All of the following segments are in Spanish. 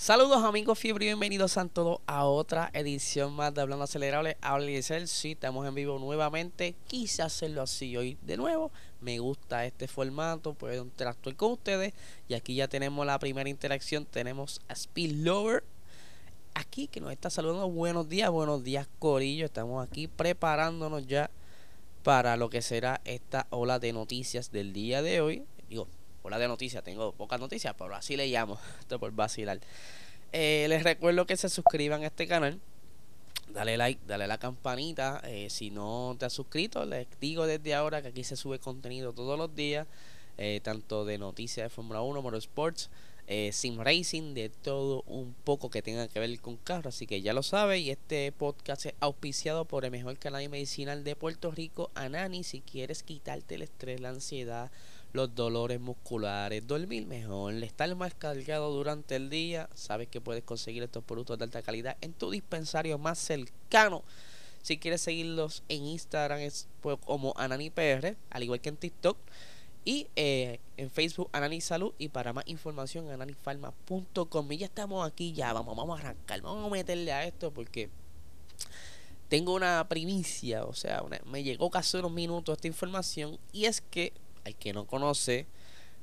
Saludos amigos fiebre y bienvenidos a todos a otra edición más de Hablando Acelerable. Habla Eliezer, sí, estamos en vivo nuevamente. Quise hacerlo así hoy de nuevo. Me gusta este formato, puedo interactuar con ustedes. Y aquí ya tenemos la primera interacción. Tenemos a Speed Lover aquí que nos está saludando. Buenos días, buenos días Corillo. Estamos aquí preparándonos ya para lo que será esta ola de noticias del día de hoy. Digo, Hola de noticias, tengo pocas noticias, pero así le llamo, esto por vacilar. Eh, les recuerdo que se suscriban a este canal. Dale like, dale la campanita. Eh, si no te has suscrito, les digo desde ahora que aquí se sube contenido todos los días. Eh, tanto de noticias de Fórmula 1, Motorsports, Sim Racing, de todo un poco que tenga que ver con carros. Así que ya lo sabe. Y este podcast es auspiciado por el mejor canal medicinal de Puerto Rico, Anani. Si quieres quitarte el estrés, la ansiedad los dolores musculares, dormir mejor, estar más cargado durante el día, sabes que puedes conseguir estos productos de alta calidad en tu dispensario más cercano. Si quieres seguirlos en Instagram es pues, como AnaniPR, al igual que en TikTok. Y eh, en Facebook Anani Salud y para más información ananifarma.com. Y ya estamos aquí, ya vamos, vamos a arrancar, vamos a meterle a esto porque tengo una primicia, o sea, me llegó casi unos minutos esta información y es que al que no conoce,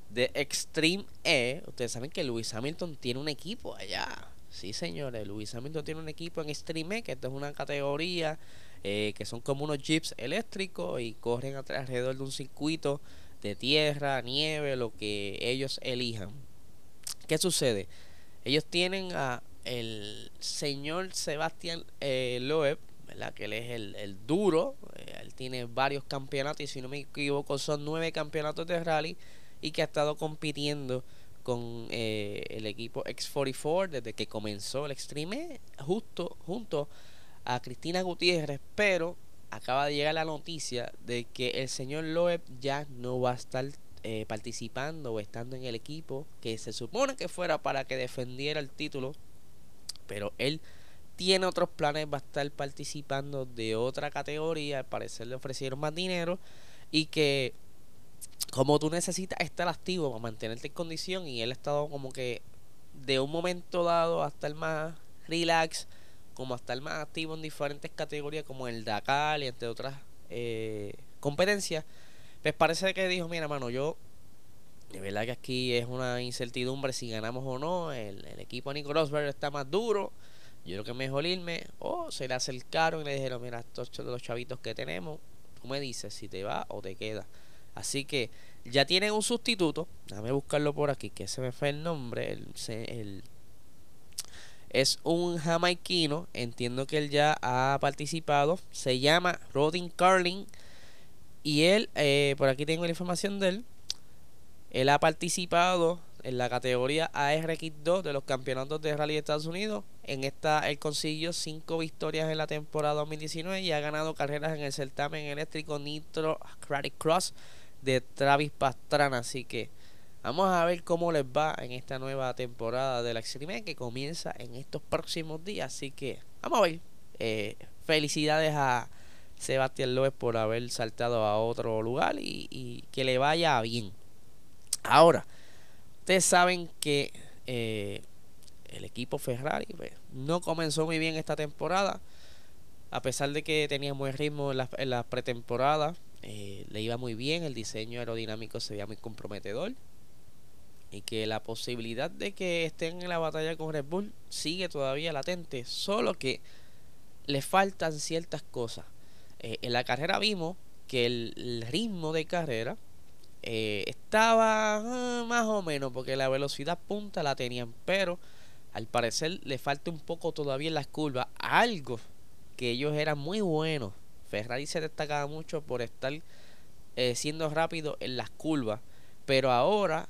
de Extreme E, ustedes saben que Lewis Hamilton tiene un equipo allá. Sí, señores, Lewis Hamilton tiene un equipo en Extreme E, que esta es una categoría eh, que son como unos jeeps eléctricos y corren alrededor de un circuito de tierra, nieve, lo que ellos elijan. ¿Qué sucede? Ellos tienen a el señor Sebastián eh, Loeb, ¿verdad? Que él es el, el duro, eh, él tiene varios campeonatos y si no me equivoco son nueve campeonatos de rally y que ha estado compitiendo con eh, el equipo X44 desde que comenzó el Extreme justo junto a Cristina Gutiérrez, pero acaba de llegar la noticia de que el señor Loeb ya no va a estar eh, participando o estando en el equipo que se supone que fuera para que defendiera el título, pero él tiene otros planes, va a estar participando de otra categoría, al parecer le ofrecieron más dinero y que como tú necesitas estar activo para mantenerte en condición y él ha estado como que de un momento dado hasta el más relax, como hasta el más activo en diferentes categorías como el Dakar y entre otras eh, competencias, pues parece que dijo, mira mano, yo de verdad que aquí es una incertidumbre si ganamos o no, el, el equipo de Nico Rosberg está más duro, yo creo que mejor irme o se le acercaron y le dijeron, mira, estos los chavitos que tenemos, tú me dices si te va o te queda. Así que ya tienen un sustituto, déjame buscarlo por aquí, que se me fue el nombre, el es un jamaiquino, entiendo que él ya ha participado, se llama Rodin Carling y él, eh, por aquí tengo la información de él, él ha participado en la categoría ARX2 de los campeonatos de rally de Estados Unidos. En esta él consiguió 5 victorias en la temporada 2019 y ha ganado carreras en el certamen eléctrico Nitro Credit Cross de Travis Pastrana. Así que vamos a ver cómo les va en esta nueva temporada de la Extreme que comienza en estos próximos días. Así que vamos a ver. Eh, felicidades a Sebastián López por haber saltado a otro lugar y, y que le vaya bien. Ahora, Ustedes saben que eh, el equipo Ferrari pues, no comenzó muy bien esta temporada. A pesar de que tenía buen ritmo en la, pretemporada, eh, le iba muy bien, el diseño aerodinámico se veía muy comprometedor. Y que la posibilidad de que estén en la batalla con Red Bull sigue todavía latente. Solo que le faltan ciertas cosas. Eh, en la carrera vimos que el, el ritmo de carrera eh, estaba ah, más o menos porque la velocidad punta la tenían, pero al parecer le falta un poco todavía en las curvas. Algo que ellos eran muy buenos. Ferrari se destacaba mucho por estar eh, siendo rápido en las curvas, pero ahora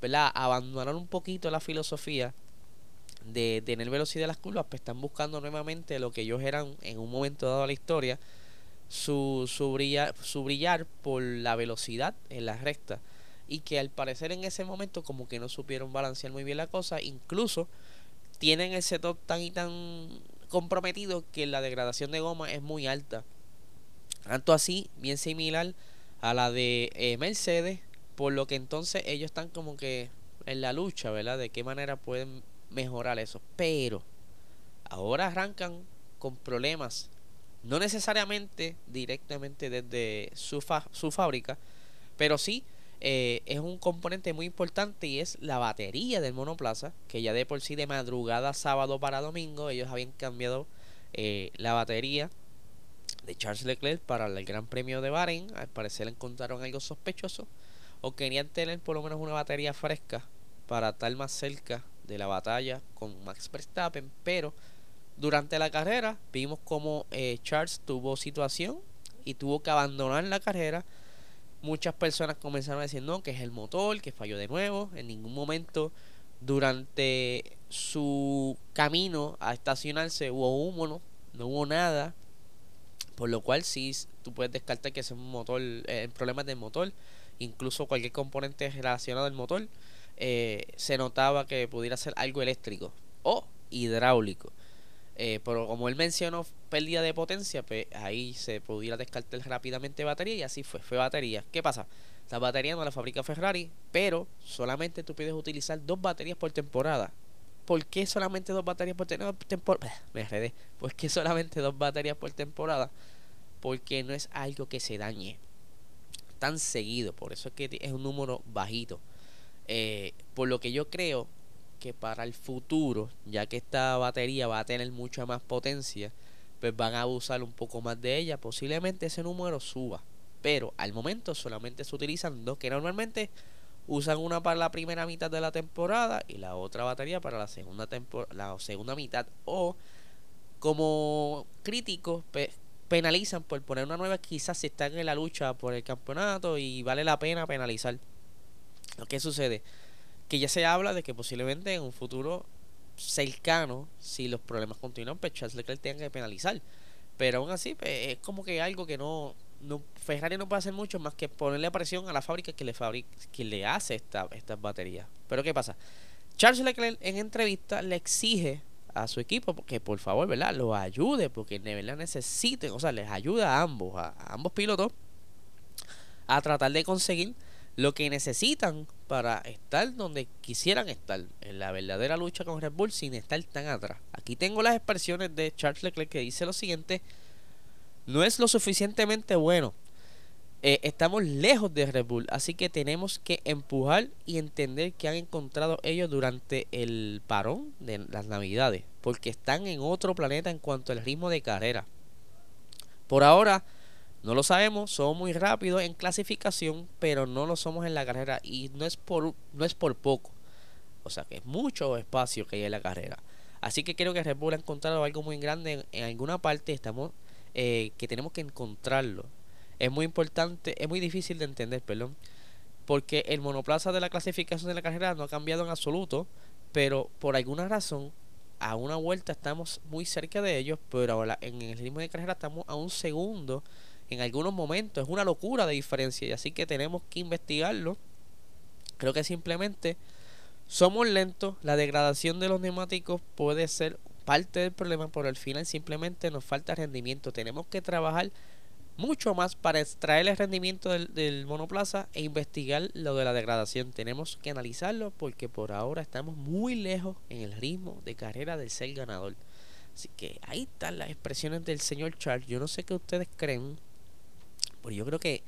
¿verdad? abandonaron un poquito la filosofía de tener velocidad de las curvas, pues están buscando nuevamente lo que ellos eran en un momento dado de la historia, su, su, brillar, su brillar por la velocidad en la recta. Y que al parecer en ese momento como que no supieron balancear muy bien la cosa, incluso tienen el setup tan y tan comprometido que la degradación de goma es muy alta. Tanto así, bien similar a la de eh, Mercedes, por lo que entonces ellos están como que en la lucha, ¿verdad? De qué manera pueden mejorar eso. Pero ahora arrancan con problemas, no necesariamente directamente desde su, su fábrica, pero sí eh, es un componente muy importante y es la batería del monoplaza, que ya de por sí de madrugada sábado para domingo ellos habían cambiado eh, la batería de Charles Leclerc para el Gran Premio de Bahrein. Al parecer encontraron algo sospechoso o querían tener por lo menos una batería fresca para estar más cerca de la batalla con Max Verstappen, pero durante la carrera vimos como eh, Charles tuvo situación y tuvo que abandonar la carrera. Muchas personas comenzaron a decir no, que es el motor, que falló de nuevo. En ningún momento durante su camino a estacionarse hubo humo, no, no hubo nada. Por lo cual sí, tú puedes descartar que es un motor, eh, problemas del motor, incluso cualquier componente relacionado al motor eh, se notaba que pudiera ser algo eléctrico o hidráulico. Eh, pero como él mencionó pérdida de potencia, pues ahí se pudiera descartar rápidamente batería y así fue, fue batería. ¿Qué pasa? La batería no la fabrica Ferrari, pero solamente tú puedes utilizar dos baterías por temporada. ¿Por qué solamente dos baterías por temporada? Me enredé. ¿Por qué solamente dos baterías por temporada? Porque no es algo que se dañe tan seguido. Por eso es que es un número bajito. Eh, por lo que yo creo que para el futuro, ya que esta batería va a tener mucha más potencia, pues van a abusar un poco más de ella. Posiblemente ese número suba. Pero al momento solamente se utilizan dos que normalmente usan una para la primera mitad de la temporada y la otra batería para la segunda la segunda mitad o como críticos penalizan por poner una nueva quizás si están en la lucha por el campeonato y vale la pena penalizar ¿Qué sucede? Que ya se habla de que posiblemente en un futuro cercano, si los problemas continúan, pues Charles Leclerc tenga que penalizar. Pero aún así, pues, es como que algo que no, no Ferrari no puede hacer mucho más que ponerle presión a la fábrica que le fabrica, que le hace esta, estas baterías. Pero ¿qué pasa? Charles Leclerc en entrevista le exige a su equipo que por favor, ¿verdad? Lo ayude porque de verdad necesiten, o sea, les ayuda a ambos, a ambos pilotos a tratar de conseguir lo que necesitan para estar donde quisieran estar, en la verdadera lucha con Red Bull sin estar tan atrás. Aquí tengo las expresiones de Charles Leclerc que dice lo siguiente, no es lo suficientemente bueno. Eh, estamos lejos de Red Bull, así que tenemos que empujar y entender que han encontrado ellos durante el parón de las navidades, porque están en otro planeta en cuanto al ritmo de carrera. Por ahora, no lo sabemos, somos muy rápidos en clasificación, pero no lo somos en la carrera y no es por no es por poco. O sea que es mucho espacio que hay en la carrera. Así que creo que Red Bull ha encontrado algo muy grande en, alguna parte estamos eh, que tenemos que encontrarlo. Es muy importante, es muy difícil de entender, perdón, porque el monoplaza de la clasificación de la carrera no ha cambiado en absoluto, pero por alguna razón a una vuelta estamos muy cerca de ellos, pero ahora en el ritmo de carrera estamos a un segundo en algunos momentos. Es una locura de diferencia y así que tenemos que investigarlo. Creo que simplemente somos lentos, la degradación de los neumáticos puede ser parte del problema, pero al final simplemente nos falta rendimiento. Tenemos que trabajar mucho más para extraer el rendimiento del, del, monoplaza e investigar lo de la degradación. Tenemos que analizarlo porque por ahora estamos muy lejos en el ritmo de carrera del ser ganador. Así que ahí están las expresiones del señor Charles. Yo no sé qué ustedes creen. Pero yo creo que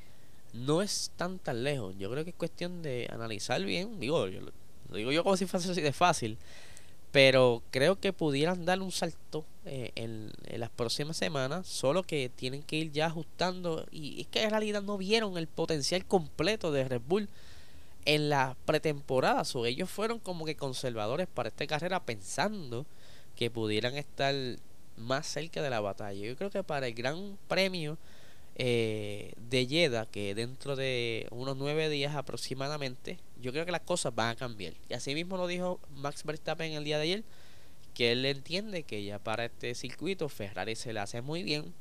no es tan tan lejos. Yo creo que es cuestión de analizar bien. Digo, yo, lo digo yo como si fuese así de fácil. Pero creo que pudieran dar un salto eh, en, las próximas semanas. Solo que tienen que ir ya ajustando. Y es que en realidad no vieron el potencial completo de Red Bull en la pretemporada. Ellos fueron como que conservadores para esta carrera pensando que pudieran estar más cerca de la batalla. Yo creo que para el Gran Premio eh, de Jeddah, que dentro de unos nueve días aproximadamente, yo creo que las cosas van a cambiar. Y así mismo lo dijo Max Verstappen el día de ayer, que él entiende que ya para este circuito Ferrari se le hace muy bien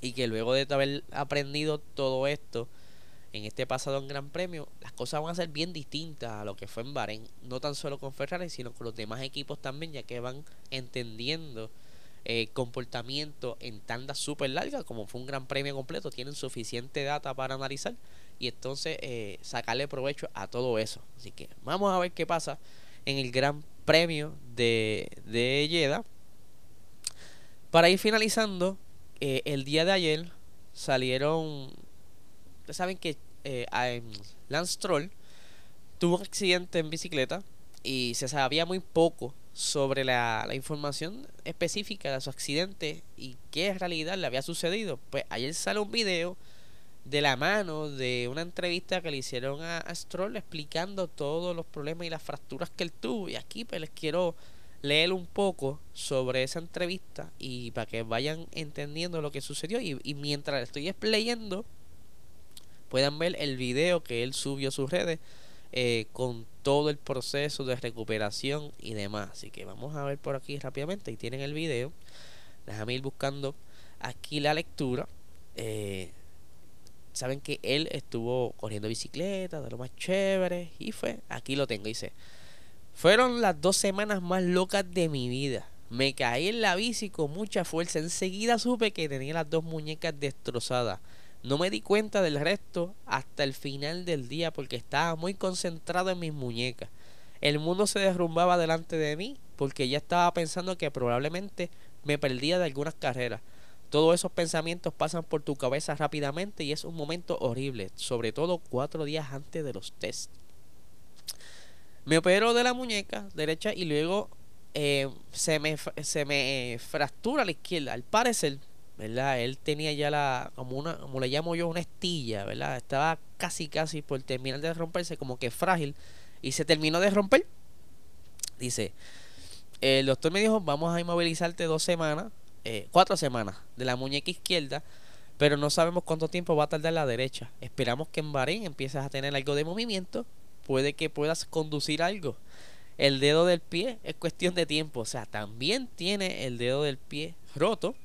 y que luego de haber aprendido todo esto en este pasado en Gran Premio, las cosas van a ser bien distintas a lo que fue en Bahrein, no tan solo con Ferrari, sino con los demás equipos también, ya que van entendiendo eh, comportamiento en tandas súper largas, como fue un Gran Premio completo, tienen suficiente data para analizar y entonces eh, sacarle provecho a todo eso. Así que vamos a ver qué pasa en el Gran Premio de, de Jeddah. Para ir finalizando, eh, el día de ayer salieron Ustedes saben que Lance Troll tuvo un accidente en bicicleta y se sabía muy poco sobre la, información específica de su accidente y qué en realidad le había sucedido. Pues ayer sale un video de la mano de una entrevista que le hicieron a, Stroll explicando todos los problemas y las fracturas que él tuvo. Y aquí pues les quiero leer un poco sobre esa entrevista y para que vayan entendiendo lo que sucedió. Y, y mientras estoy leyendo, puedan ver el video que él subió a sus redes eh, con todo el proceso de recuperación y demás. Así que vamos a ver por aquí rápidamente. Y tienen el video. Déjame ir buscando aquí la lectura. Eh, saben que él estuvo corriendo bicicleta, de lo más chévere. Y fue, aquí lo tengo, dice. Fueron las dos semanas más locas de mi vida. Me caí en la bici con mucha fuerza. Enseguida supe que tenía las dos muñecas destrozadas. No me di cuenta del resto hasta el final del día porque estaba muy concentrado en mis muñecas. El mundo se derrumbaba delante de mí porque ya estaba pensando que probablemente me perdía de algunas carreras. Todos esos pensamientos pasan por tu cabeza rápidamente y es un momento horrible, sobre todo cuatro días antes de los tests. Me operó de la muñeca derecha y luego eh, se, me, se me fractura la izquierda. Al parecer, ¿verdad? Él tenía ya la, como una, como le llamo yo, una estilla, ¿verdad? Estaba casi, casi por terminar de romperse, como que frágil, y se terminó de romper. Dice, el doctor me dijo, vamos a inmovilizarte dos semanas, eh, cuatro semanas de la muñeca izquierda, pero no sabemos cuánto tiempo va a tardar la derecha. Esperamos que en Bahrein empieces a tener algo de movimiento, puede que puedas conducir algo. El dedo del pie es cuestión de tiempo, o sea, también tiene el dedo del pie roto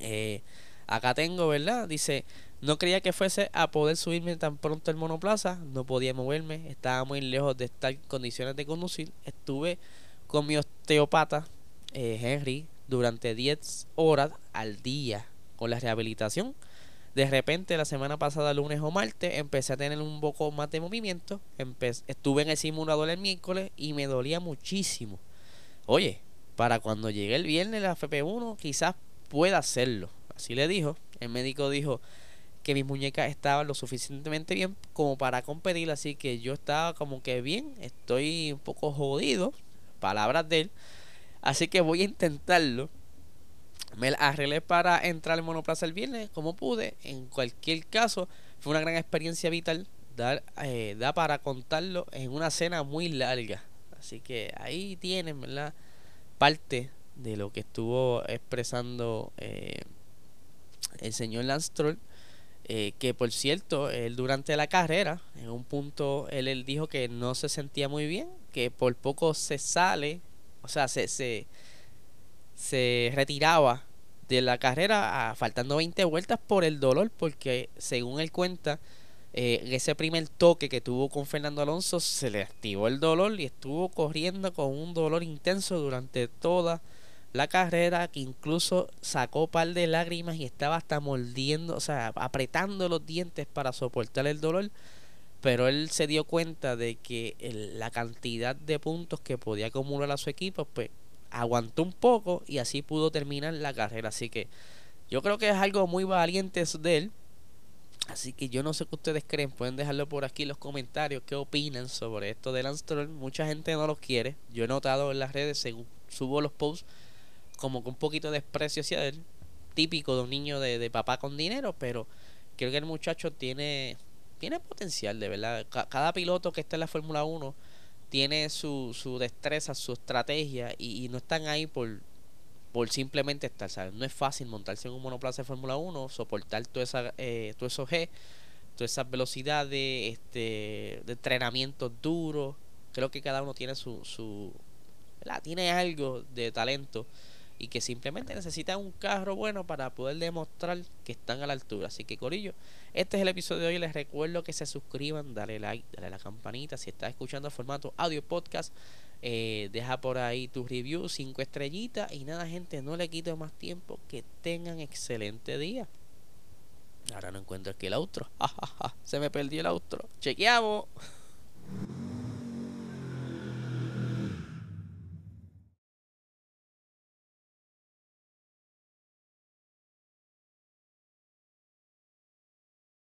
eh, acá tengo, ¿verdad? Dice, no creía que fuese a poder subirme tan pronto el monoplaza, no podía moverme, estaba muy lejos de estar en condiciones de conducir. Estuve con mi osteopata, eh, Henry, durante 10 horas al día con la rehabilitación. De repente, la semana pasada, lunes o martes, empecé a tener un poco más de movimiento. estuve en el simulador el miércoles y me dolía muchísimo. Oye, para cuando llegue el viernes la FP1, quizás pueda hacerlo. Así le dijo. El médico dijo que mis muñecas estaban lo suficientemente bien como para competir. Así que yo estaba como que bien. Estoy un poco jodido. Palabras de él. Así que voy a intentarlo. Me arreglé para entrar en monoplaza el viernes como pude. En cualquier caso, fue una gran experiencia vital. Dar, eh, da para contarlo en una cena muy larga. Así que ahí tienen, ¿verdad? Parte de lo que estuvo expresando eh, el señor Lance. Eh, que por cierto, él durante la carrera, en un punto, él, él, dijo que no se sentía muy bien, que por poco se sale, o sea, se, se, se retiraba de la carrera faltando 20 vueltas por el dolor, porque según él cuenta, eh, ese primer toque que tuvo con Fernando Alonso se le activó el dolor y estuvo corriendo con un dolor intenso durante toda la carrera que incluso sacó par de lágrimas y estaba hasta mordiendo, o sea, apretando los dientes para soportar el dolor. Pero él se dio cuenta de que la cantidad de puntos que podía acumular a su equipo, pues aguantó un poco y así pudo terminar la carrera. Así que yo creo que es algo muy valiente de él. Así que yo no sé qué ustedes creen. Pueden dejarlo por aquí en los comentarios. ¿Qué opinan sobre esto de Lance Troll? Mucha gente no lo quiere. Yo he notado en las redes, según subo los posts, como con un poquito de desprecio hacia típico de un niño de, papá con dinero, pero creo que el muchacho tiene, tiene potencial, de verdad. cada piloto que está en la Fórmula 1 tiene su, su destreza, su estrategia y, no están ahí por, por simplemente estar, ¿sabes? No es fácil montarse en un monoplaza de Fórmula 1, soportar todo, esa, eh, todo esos G, todas esas velocidades, este, de entrenamiento duro. Creo que cada uno tiene su, su tiene algo de talento y que simplemente necesitan un carro bueno para poder demostrar que están a la altura. Así que Corillo, este es el episodio de hoy. Les recuerdo que se suscriban, dale like, dale a la campanita. Si estás escuchando formato audio podcast, eh, deja por ahí tu review, cinco estrellitas. Y nada, gente, no le quito más tiempo. Que tengan excelente día. Ahora no encuentro aquí el outro. Se me perdió el outro. Chequeamos.